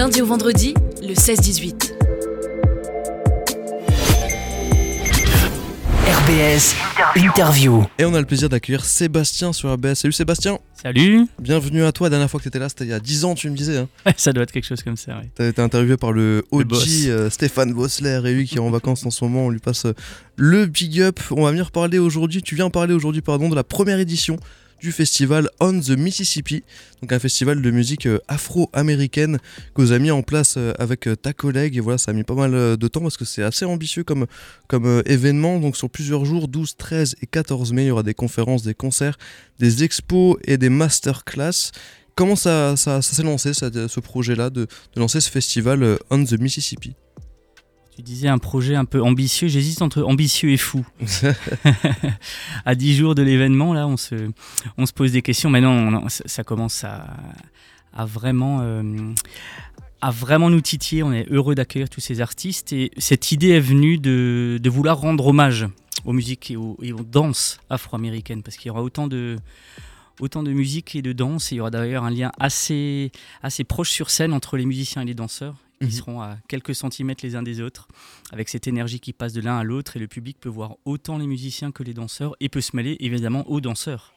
lundi au vendredi, le 16-18. RBS Interview. Et on a le plaisir d'accueillir Sébastien sur RBS. Salut Sébastien Salut Bienvenue à toi. La dernière fois que tu étais là, c'était il y a 10 ans, tu me disais. Hein. Ça doit être quelque chose comme ça, oui. Tu as été interviewé par le Le OG boss. euh, Stéphane Vossler et lui qui est en vacances en ce moment. On lui passe euh, le big up. On va venir parler aujourd'hui, tu viens parler aujourd'hui, pardon, de la première édition du festival On the Mississippi, donc un festival de musique euh, afro-américaine que vous avez mis en place euh, avec euh, ta collègue. Et voilà, ça a mis pas mal de temps parce que c'est assez ambitieux comme, événement. Donc sur plusieurs jours, 12, 13 et 14 mai, il y aura des conférences, des concerts, des expos et des masterclass. Comment ça, s'est lancé, ce projet-là, de, de lancer ce festival On the Mississippi? Tu disais un projet un peu ambitieux. J'hésite entre ambitieux et fou. à 10 jours de l'événement, là, on se, on se pose des questions. Mais non, non, ça, ça commence à, à vraiment. euh, à vraiment nous titiller, on est heureux d'accueillir tous ces artistes et cette idée est venue de, de vouloir rendre hommage aux musiques et aux, et aux danses afro-américaines parce qu'il y aura autant de, autant de musique et de danse et il y aura d'ailleurs un lien assez, assez proche sur scène entre les musiciens et les danseurs qui Mhm. seront à quelques centimètres les uns des autres avec cette énergie qui passe de l'un à l'autre et le public peut voir autant les musiciens que les danseurs et peut se mêler évidemment aux danseurs.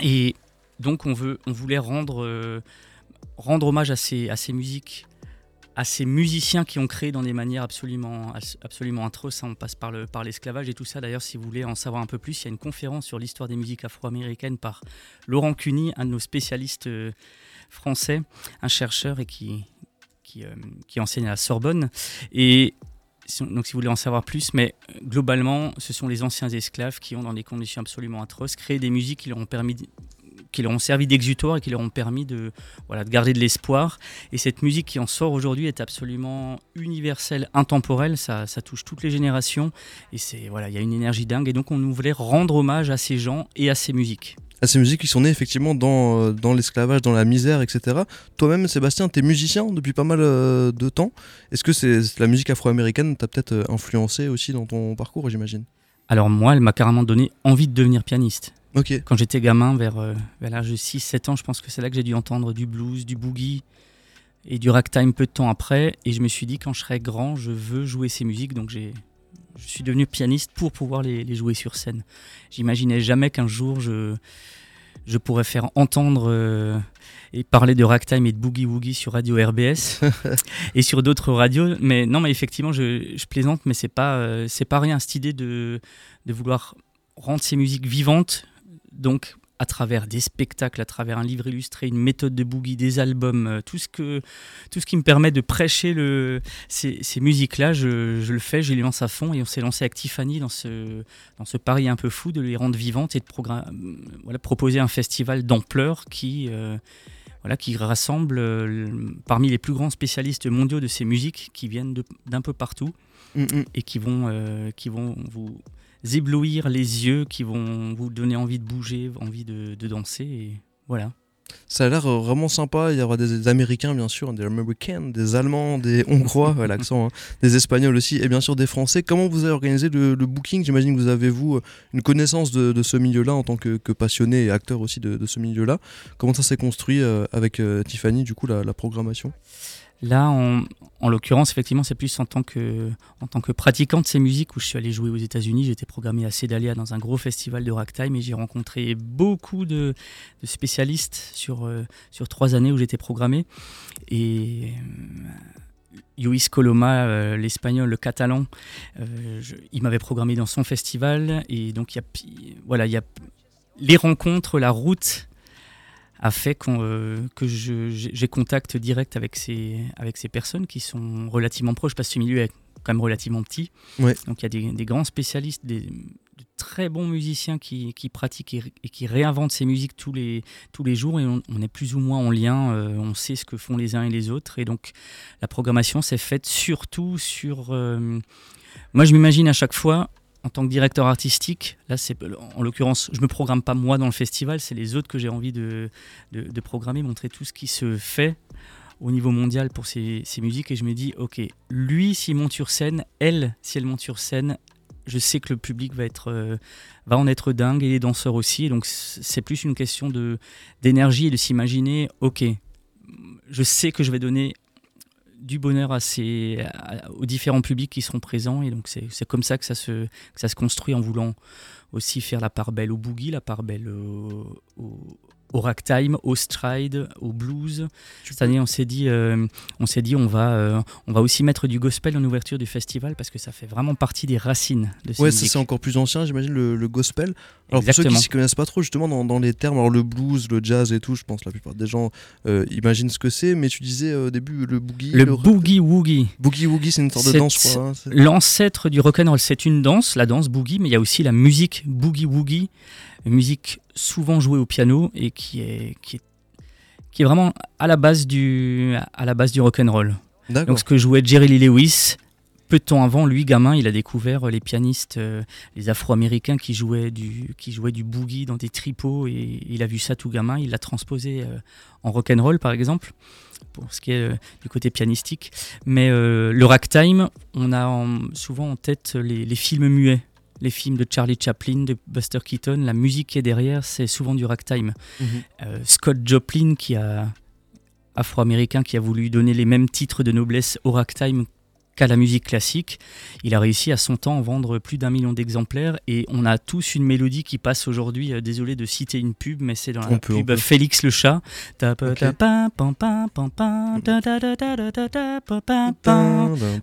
Et donc on, veut, on voulait rendre, euh, rendre hommage à ces, à ces musiques, à ces musiciens qui ont créé dans des manières absolument, absolument atroces. hein. On passe par le- par l'esclavage et tout ça. D'ailleurs, si vous voulez en savoir un peu plus, il y a une conférence sur l'histoire des musiques afro-américaines par Laurent Cuny, un de nos spécialistes euh, français, un chercheur et qui, qui, euh, qui enseigne à la Sorbonne. Et donc, si vous voulez en savoir plus, mais euh, globalement, ce sont les anciens esclaves qui ont, dans des conditions absolument atroces, créé des musiques qui leur ont permis, qui leur ont servi d'exutoire et qui leur ont permis de, voilà, de garder de l'espoir. Et cette musique qui en sort aujourd'hui est absolument universelle, intemporelle. Ça, touche toutes les générations et c'est voilà, il y a une énergie dingue. Et donc, on voulait rendre hommage à ces gens et à ces musiques. À ces musiques qui sont nées effectivement dans, euh, dans l'esclavage, dans la misère, etc. Toi-même, Sébastien, tu es musicien depuis pas mal euh, de temps. Est-ce que c'est la musique afro-américaine t'a peut-être euh, influencé aussi dans ton parcours, j'imagine? Alors moi, elle m'a carrément donné envie de devenir pianiste. Quand j'étais gamin, vers, euh, vers l'âge de 6-7 ans, je pense que c'est là que j'ai dû entendre du blues, du boogie et du ragtime peu de temps après. Et je me suis dit, quand je serai grand, je veux jouer ces musiques. Donc j'ai, je suis devenu pianiste pour pouvoir les, les jouer sur scène. J'imaginais jamais qu'un jour je, je pourrais faire entendre euh, et parler de ragtime et de boogie woogie sur radio RBS et sur d'autres radios. Mais non, mais effectivement, je, je plaisante, mais c'est pas, euh, c'est pas rien cette idée de, de vouloir rendre ces musiques vivantes donc à travers des spectacles, à travers un livre illustré, une méthode de boogie, des albums, euh, tout ce, que, tout ce qui me permet de prêcher le, ces, ces musiques-là, je, je le fais, je les lance à fond et on s'est lancé avec Tiffany dans ce, dans ce pari un peu fou de les rendre vivantes et de voilà, proposer un festival d'ampleur qui, euh, voilà, qui rassemble euh, parmi les plus grands spécialistes mondiaux de ces musiques qui viennent d'un peu partout Mm, mm. et qui vont, euh, qui vont vous éblouir les yeux, qui vont vous donner envie de bouger, envie de, de danser. Et voilà. Ça a l'air euh, vraiment sympa. Il y aura des, des Américains, bien sûr, des Américains, des Allemands, des Hongrois, ouais, l'accent, hein, des Espagnols aussi, et bien sûr des Français. Comment vous avez organisé le, le booking? J'imagine que vous avez, vous, euh, une connaissance de, de ce milieu-là en tant que, que passionné et acteur aussi de, de ce milieu-là. Comment ça s'est construit euh, avec euh, Tiffany, du coup, la, la programmation? Là, en, en l'occurrence, effectivement, c'est plus en tant, que, en tant que pratiquant de ces musiques où je suis allé jouer aux États-Unis. J'étais programmé à Sedalia dans un gros festival de ragtime et j'ai rencontré beaucoup de, spécialistes sur, euh, sur trois années où j'étais programmé. Et euh, Luis Coloma, euh, l'espagnol, le catalan, il m'avait programmé dans son festival. Et donc, voilà, il y a les rencontres, la route a fait euh, que j'ai j'ai contact direct avec ces, avec ces personnes qui sont relativement proches, parce que ce milieu est quand même relativement petit. Ouais. Donc il y a des, des grands spécialistes, des, de très bons musiciens qui, qui pratiquent et, et qui réinventent ces musiques tous les, tous les jours, et on, on est plus ou moins en lien, euh, on sait ce que font les uns et les autres, et donc la programmation s'est faite surtout sur... euh, moi je m'imagine à chaque fois en tant que directeur artistique, là c'est en l'occurrence, je me programme pas moi dans le festival, c'est les autres que j'ai envie de, de, programmer, montrer tout ce qui se fait au niveau mondial pour ces, ces musiques. Et je me dis ok lui s'il monte sur scène elle si elle monte sur scène je sais que le public va être euh, va en être dingue et les danseurs aussi. Donc c'est plus une question d'énergie et de s'imaginer ok je sais que je vais donner du bonheur à ces, aux différents publics qui seront présents. Et donc, c'est comme ça que ça, se, construit en voulant aussi faire la part belle au boogie, la part belle au, au ragtime, au stride, au blues. Cette année, on s'est dit, euh, on s'est dit, on va, euh, on va aussi mettre du gospel en ouverture du festival parce que ça fait vraiment partie des racines de ces Ouais, ça c'est encore plus ancien, j'imagine, le, le gospel. Alors pour ceux qui s'y connaissent pas trop, justement, dans, dans les termes, alors le blues, le jazz et tout, je pense que la plupart des gens euh, imaginent ce que c'est, mais tu disais au début le boogie. Le boogie woogie. Boogie woogie, c'est une sorte de danse, je crois. hein, c'est- L'ancêtre du rock'n'roll, c'est une danse, la danse boogie, mais il y a aussi la musique boogie woogie, musique souvent jouée au piano et qui est, qui est, qui est vraiment à la base du, à la base du rock'n'roll. Donc ce que jouait Jerry Lee Lewis, peu de temps avant, lui, gamin, il a découvert les pianistes, euh, les Afro-Américains qui jouaient du, qui jouaient du boogie dans des tripots et il a vu ça tout gamin. Il l'a transposé euh, en rock'n'roll, par exemple, pour ce qui est euh, du côté pianistique. Mais le ragtime, on a en- souvent en tête les, les films muets. Les films de Charlie Chaplin, de Buster Keaton, la musique qui est derrière, c'est souvent du ragtime. Mhm. Euh, Scott Joplin, qui a afro-américain, qui a voulu donner les mêmes titres de noblesse au ragtime qu'à la musique classique. Il a réussi à son temps à vendre plus d'un million d'exemplaires et on a tous une mélodie qui passe aujourd'hui. euh, désolé de citer une pub, mais c'est dans la On pub peut. Félix le chat.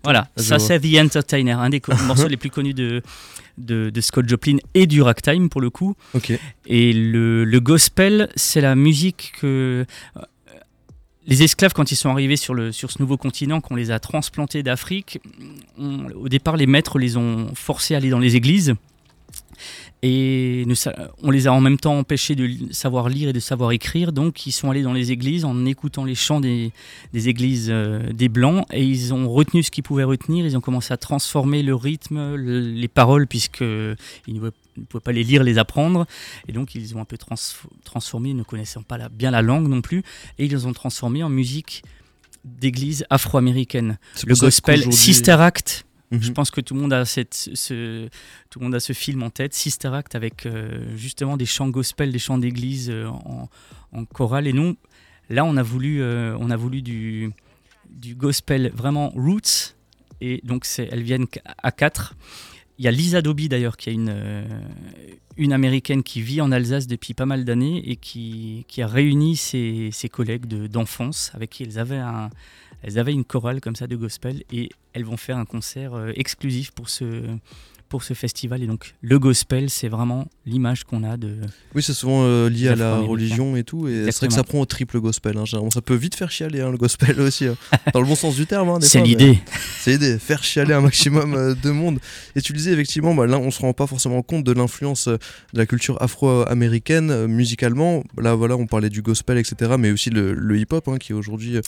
Voilà, ça c'est The Entertainer, un des morceaux les plus connus de, de, de Scott Joplin et du ragtime pour le coup. Ok. Et le, le gospel, c'est la musique que les esclaves, quand ils sont arrivés sur, ce nouveau continent, qu'on les a transplantés d'Afrique, au départ, les maîtres les ont forcés à aller dans les églises. Et on les a en même temps empêchés de savoir lire et de savoir écrire. Donc, ils sont allés dans les églises en écoutant les chants des, églises euh, des Blancs. Et ils ont retenu ce qu'ils pouvaient retenir. Ils ont commencé à transformer le rythme, le- les paroles, puisqu'ils ne pouvaient- ne pouvaient pas les lire, les apprendre. Et donc, ils ont un peu trans- transformé, ne connaissant pas la- bien la langue non plus. Et ils les ont transformés en musique d'église afro-américaine. Le gospel Sister Act. Mhm. Je pense que tout le monde a cette, ce, tout le monde a ce film en tête, Sister Act, avec euh, justement des chants gospel, des chants d'église euh, en, en chorale. Et nous, là, on a voulu, euh, on a voulu du, du gospel vraiment roots. Et donc, elles viennent à quatre. Il y a Lisa Doby d'ailleurs, qui est une, euh, une américaine qui vit en Alsace depuis pas mal d'années et qui, a réuni ses, ses collègues de, d'enfance avec qui elles avaient, un, elles avaient une chorale comme ça de gospel et elles vont faire un concert euh, exclusif pour ce, pour ce festival. Et donc, le gospel, c'est vraiment l'image qu'on a de. Oui, c'est souvent euh, lié à la religion et tout. Et c'est vrai que ça prend au triple gospel. hein. Ça peut vite faire chialer hein, le gospel aussi. hein. Dans le bon sens du terme. C'est l'idée. C'est l'idée, faire chialer un maximum euh, de monde. Et tu le disais effectivement, bah, là on se rend pas forcément compte de l'influence euh, de la culture afro-américaine musicalement. Là voilà, on parlait du gospel, etc. Mais aussi le, le hip-hop qui est aujourd'hui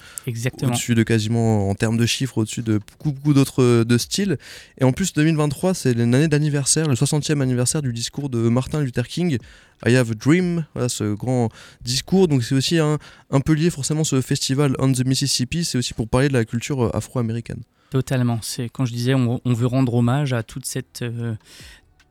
au-dessus de quasiment, en termes de chiffres, au-dessus de beaucoup, beaucoup d'autres euh, de styles. Et en plus 2023, c'est une année d'anniversaire, le 60e anniversaire du discours de Martin Luther King. I Have a Dream, ce grand discours. Donc c'est aussi un, un peu lié forcément ce festival On the Mississippi, c'est aussi pour parler de la culture euh, afro-américaine. Totalement. C'est quand je disais, on, on veut rendre hommage à toute cette, euh,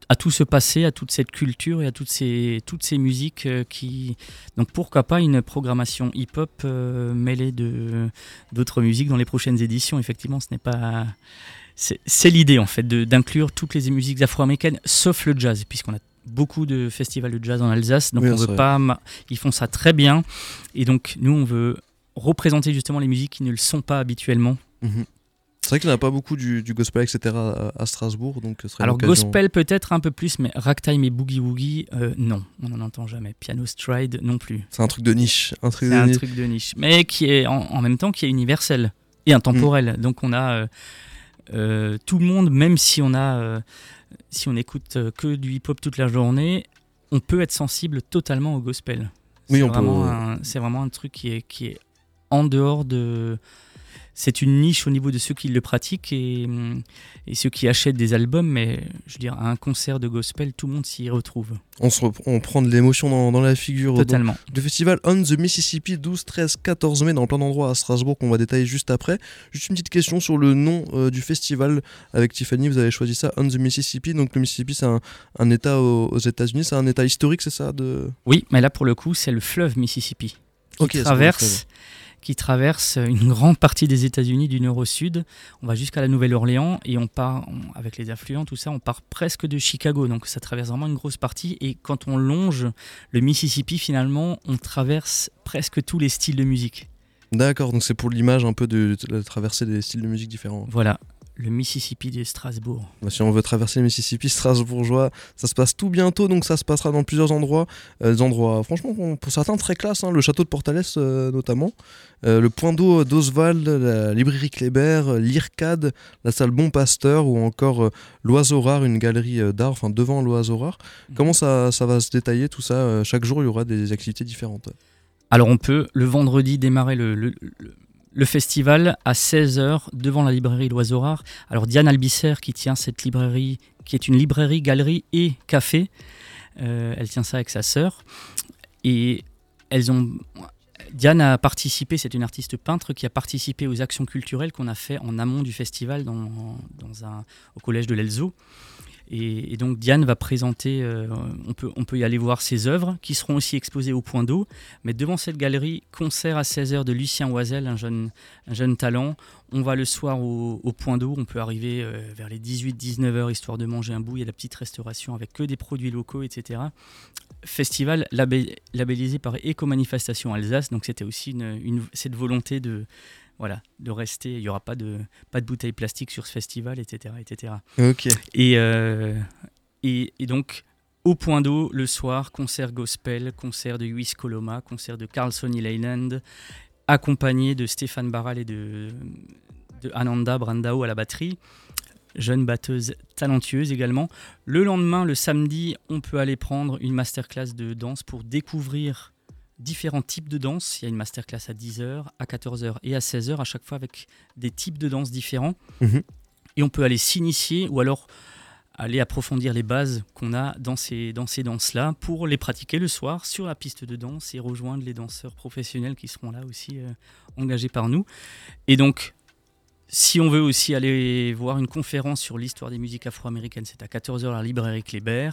à tout ce passé, à toute cette culture et à toutes ces, toutes ces musiques euh, qui. Donc pourquoi pas une programmation hip-hop euh, mêlée de d'autres musiques dans les prochaines éditions. Effectivement, ce n'est pas. C'est c'est l'idée en fait de- d'inclure toutes les musiques afro-américaines, sauf le jazz, puisqu'on a beaucoup de festivals de jazz en Alsace, donc Oui, on veut vrai. pas. Ils font ça très bien, et donc nous on veut représenter justement les musiques qui ne le sont pas habituellement. Mhm. C'est vrai qu'il n'y en a pas beaucoup du, du gospel, etc. à, à Strasbourg, donc ce Alors gospel peut-être un peu plus, mais ragtime et boogie woogie, euh, non, on n'en entend jamais. Piano stride non plus. C'est un truc de niche. Un truc de un niche. truc de niche, mais qui est en, en même temps qui est universel et intemporel. Donc on a euh, euh, tout le monde, même si on a, si on écoute que du hip-hop toute la journée, on peut être sensible totalement au gospel. Oui, C'est on peut, vraiment C'est vraiment un truc qui est, qui est en dehors de. C'est une niche au niveau de ceux qui le pratiquent et, hum, et ceux qui achètent des albums, mais je veux dire, à un concert de gospel, tout le monde s'y retrouve. On, se rep- on prend de l'émotion dans, dans la figure. Donc, Totalement. le festival On the Mississippi, 12, 13, 14 mai, dans plein d'endroits à Strasbourg qu'on va détailler juste après. Juste une petite question sur le nom euh, du festival. Avec Tiffany, vous avez choisi ça, On the Mississippi. Donc le Mississippi, c'est un, un état aux, aux États-Unis, c'est un état historique, c'est ça de... Oui, mais là pour le coup, c'est le fleuve Mississippi qui traverse, qui traverse une grande partie des États-Unis du nord au sud. On va jusqu'à la Nouvelle-Orléans et on part, on- avec les affluents, tout ça, on part presque de Chicago. Donc ça traverse vraiment une grosse partie. Et quand on longe le Mississippi, finalement, on traverse presque tous les styles de musique. D'accord, donc c'est pour l'image un peu de, de traverser des styles de musique différents. Voilà, le Mississippi de Strasbourg. Bah, Si on veut traverser le Mississippi strasbourgeois, ça se passe tout bientôt, donc ça se passera dans plusieurs endroits. Euh, des endroits, franchement, pour- certains très classe, hein, le château de Portales euh, notamment, Euh, le point d'eau d'Oswald, la librairie Kléber, euh, l'IRCAD, la salle Bon Pasteur ou encore l'Oiseau Rare, une galerie d'art, enfin devant l'Oiseau Rare. Comment ça, ça va se détailler tout ça Chaque jour, il y aura des activités différentes? Alors on peut le vendredi démarrer le, le- le- le festival à 16h devant la librairie L'Oiseau Rare. Alors Diane Albisser qui tient cette librairie, qui est une librairie, galerie et café, euh, elle tient ça avec sa sœur. Et elles ont... Diane a participé, c'est une artiste peintre qui a participé aux actions culturelles qu'on a fait en amont du festival dans, dans un, au collège de l'Elzo. Et, donc Diane va présenter, euh, on, peut, on peut y aller voir ses œuvres qui seront aussi exposées au point d'eau. Mais devant cette galerie, concert à 16h de Lucien Oisel, un jeune, un jeune talent. On va le soir au, point d'eau, on peut arriver euh, vers les 18-19h histoire de manger un bout. Il y a la petite restauration avec que des produits locaux, etc. Festival labellisé par Éco-Manifestation Alsace, donc c'était aussi une- cette volonté de, voilà, de rester. Il n'y aura pas de, pas de bouteilles plastiques sur ce festival, etc. etc. Ok. Et, euh, et, et donc, au point d'eau, le soir, concert gospel, concert de Luis Coloma, concert de Carlson Leyland, accompagné de Stéphane Barral et de, de Ananda Brandao à la batterie. Jeune batteuse talentueuse également. Le lendemain, le samedi, on peut aller prendre une masterclass de danse pour découvrir différents types de danse. Il y a une masterclass à 10h, à 14h et à 16h, à chaque fois avec des types de danse différents. Mhm. Et on peut aller s'initier ou alors aller approfondir les bases qu'on a dans ces, dans ces danses-là pour les pratiquer le soir sur la piste de danse et rejoindre les danseurs professionnels qui seront là aussi euh, engagés par nous. Et donc, si on veut aussi aller voir une conférence sur l'histoire des musiques afro-américaines, c'est à 14h à la librairie Kléber.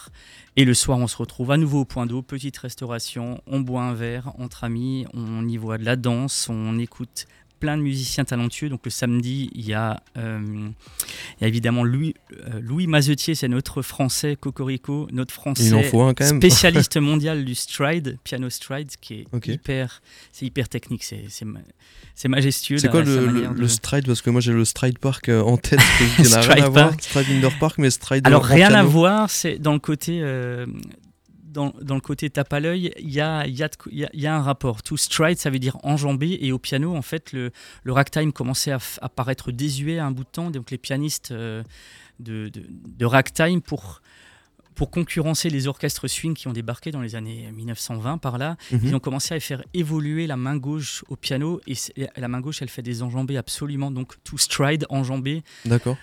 Et le soir, on se retrouve à nouveau au point d'eau, petite restauration, on boit un verre entre amis, on y voit de la danse, on écoute plein de musiciens talentueux. Donc le samedi, il y a, euh, il y a évidemment Louis, euh, Louis Mazetier, c'est notre français, Cocorico, notre français un spécialiste mondial du stride, piano stride, qui est hyper, c'est hyper technique, c'est, c'est, ma- c'est majestueux. C'est quoi le, manière le, de- le stride? Parce que moi j'ai le stride park euh, en tête, n'a rien à voir. Stride Indoor Park, mais stride Alors en rien à voir, c'est dans le côté euh, dans, dans le côté tape à l'œil, il y a, il y, a de- il y a- il y a un rapport. To stride, ça veut dire enjamber, et au piano, en fait, le, le ragtime commençait à, à paraître désuet à un bout de temps, donc les pianistes euh, de, de, de ragtime pour pour concurrencer les orchestres swing qui ont débarqué dans les années 1920 par là, Mhm. ils ont commencé à faire évoluer la main gauche au piano et la main gauche elle fait des enjambées absolument donc to stride enjambé D'accord.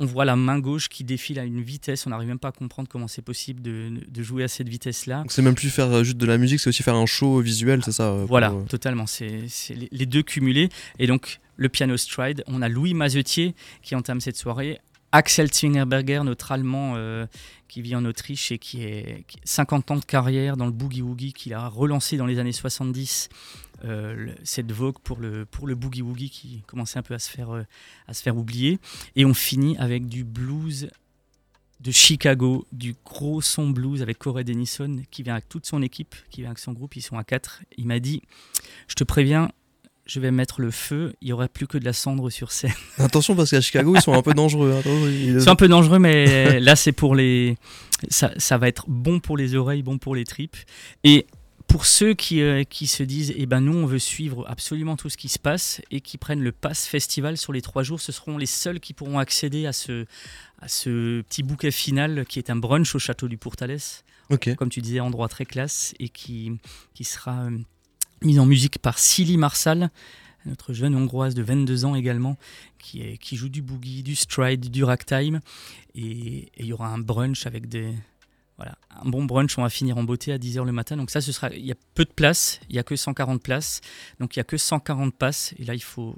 On voit la main gauche qui défile à une vitesse, on n'arrive même pas à comprendre comment c'est possible de, de jouer à cette vitesse-là. Donc c'est même plus faire euh, juste de la musique, c'est aussi faire un show visuel, c'est ça euh, pour, Voilà, euh, totalement, c'est les deux cumulés. Et donc, le piano stride, on a Louis Mazetier qui entame cette soirée, Axel Zwingerberger, notre Allemand euh, qui vit en Autriche et qui est qui- 50 ans de carrière dans le boogie-woogie, qu'il a relancé dans les années 70. euh, cette vogue pour le, pour le boogie-woogie qui commençait un peu à se, faire, euh, à se faire oublier. Et on finit avec du blues de Chicago, du gros son blues avec Corey Denison qui vient avec toute son équipe, qui vient avec son groupe, ils sont à quatre. Il m'a dit Je te préviens, je vais mettre le feu, il n'y aura plus que de la cendre sur scène. Attention parce qu'à Chicago ils sont un peu dangereux. hein. Ils- C'est un peu dangereux, mais là, c'est pour les. Ça, ça va être bon pour les oreilles, bon pour les tripes. Et pour ceux qui, euh, qui se disent, eh ben nous, on veut suivre absolument tout ce qui se passe et qui prennent le pass festival sur les trois jours, ce seront les seuls qui pourront accéder à ce, à ce petit bouquet final qui est un brunch au château du Pourtalès comme tu disais, endroit très classe et qui, qui sera euh, mis en musique par Silly Marsal, notre jeune hongroise de 22 ans également, qui, est, qui joue du boogie, du stride, du ragtime. Et il y aura un brunch avec des. Voilà, un bon brunch, on va finir en beauté à 10h le matin. Donc ça, ce sera, il y a peu de places, il y a que 140 places. Donc il y a que 140 passes. Et là, il faut,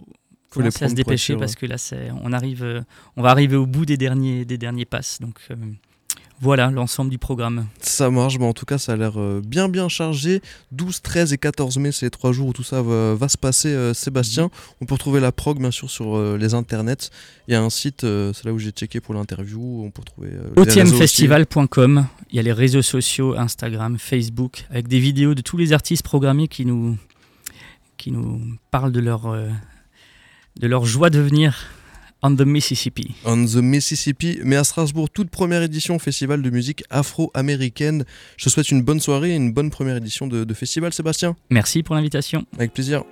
Faut commencer à se dépêcher parce que là, on, arrive, euh, on va arriver au bout des derniers, des derniers passes. Donc euh, Voilà l'ensemble du programme. Ça marche, mais en tout cas, ça a l'air euh, bien bien chargé. 12, 13 et 14 mai, c'est les trois jours où tout ça va, va se passer, euh, Sébastien. On peut retrouver la prog, bien sûr, sur euh, les internets. Il y a un site, euh, c'est là où j'ai checké pour l'interview. On peut retrouver. OTMfestival.com. Il y a les réseaux sociaux, Instagram, Facebook, avec des vidéos de tous les artistes programmés qui nous, qui nous parlent de leur, de leur joie de venir on the Mississippi. On the Mississippi, mais à Strasbourg, toute première édition festival de musique afro-américaine. Je te souhaite une bonne soirée et une bonne première édition de, de festival, Sébastien. Merci pour l'invitation. Avec plaisir.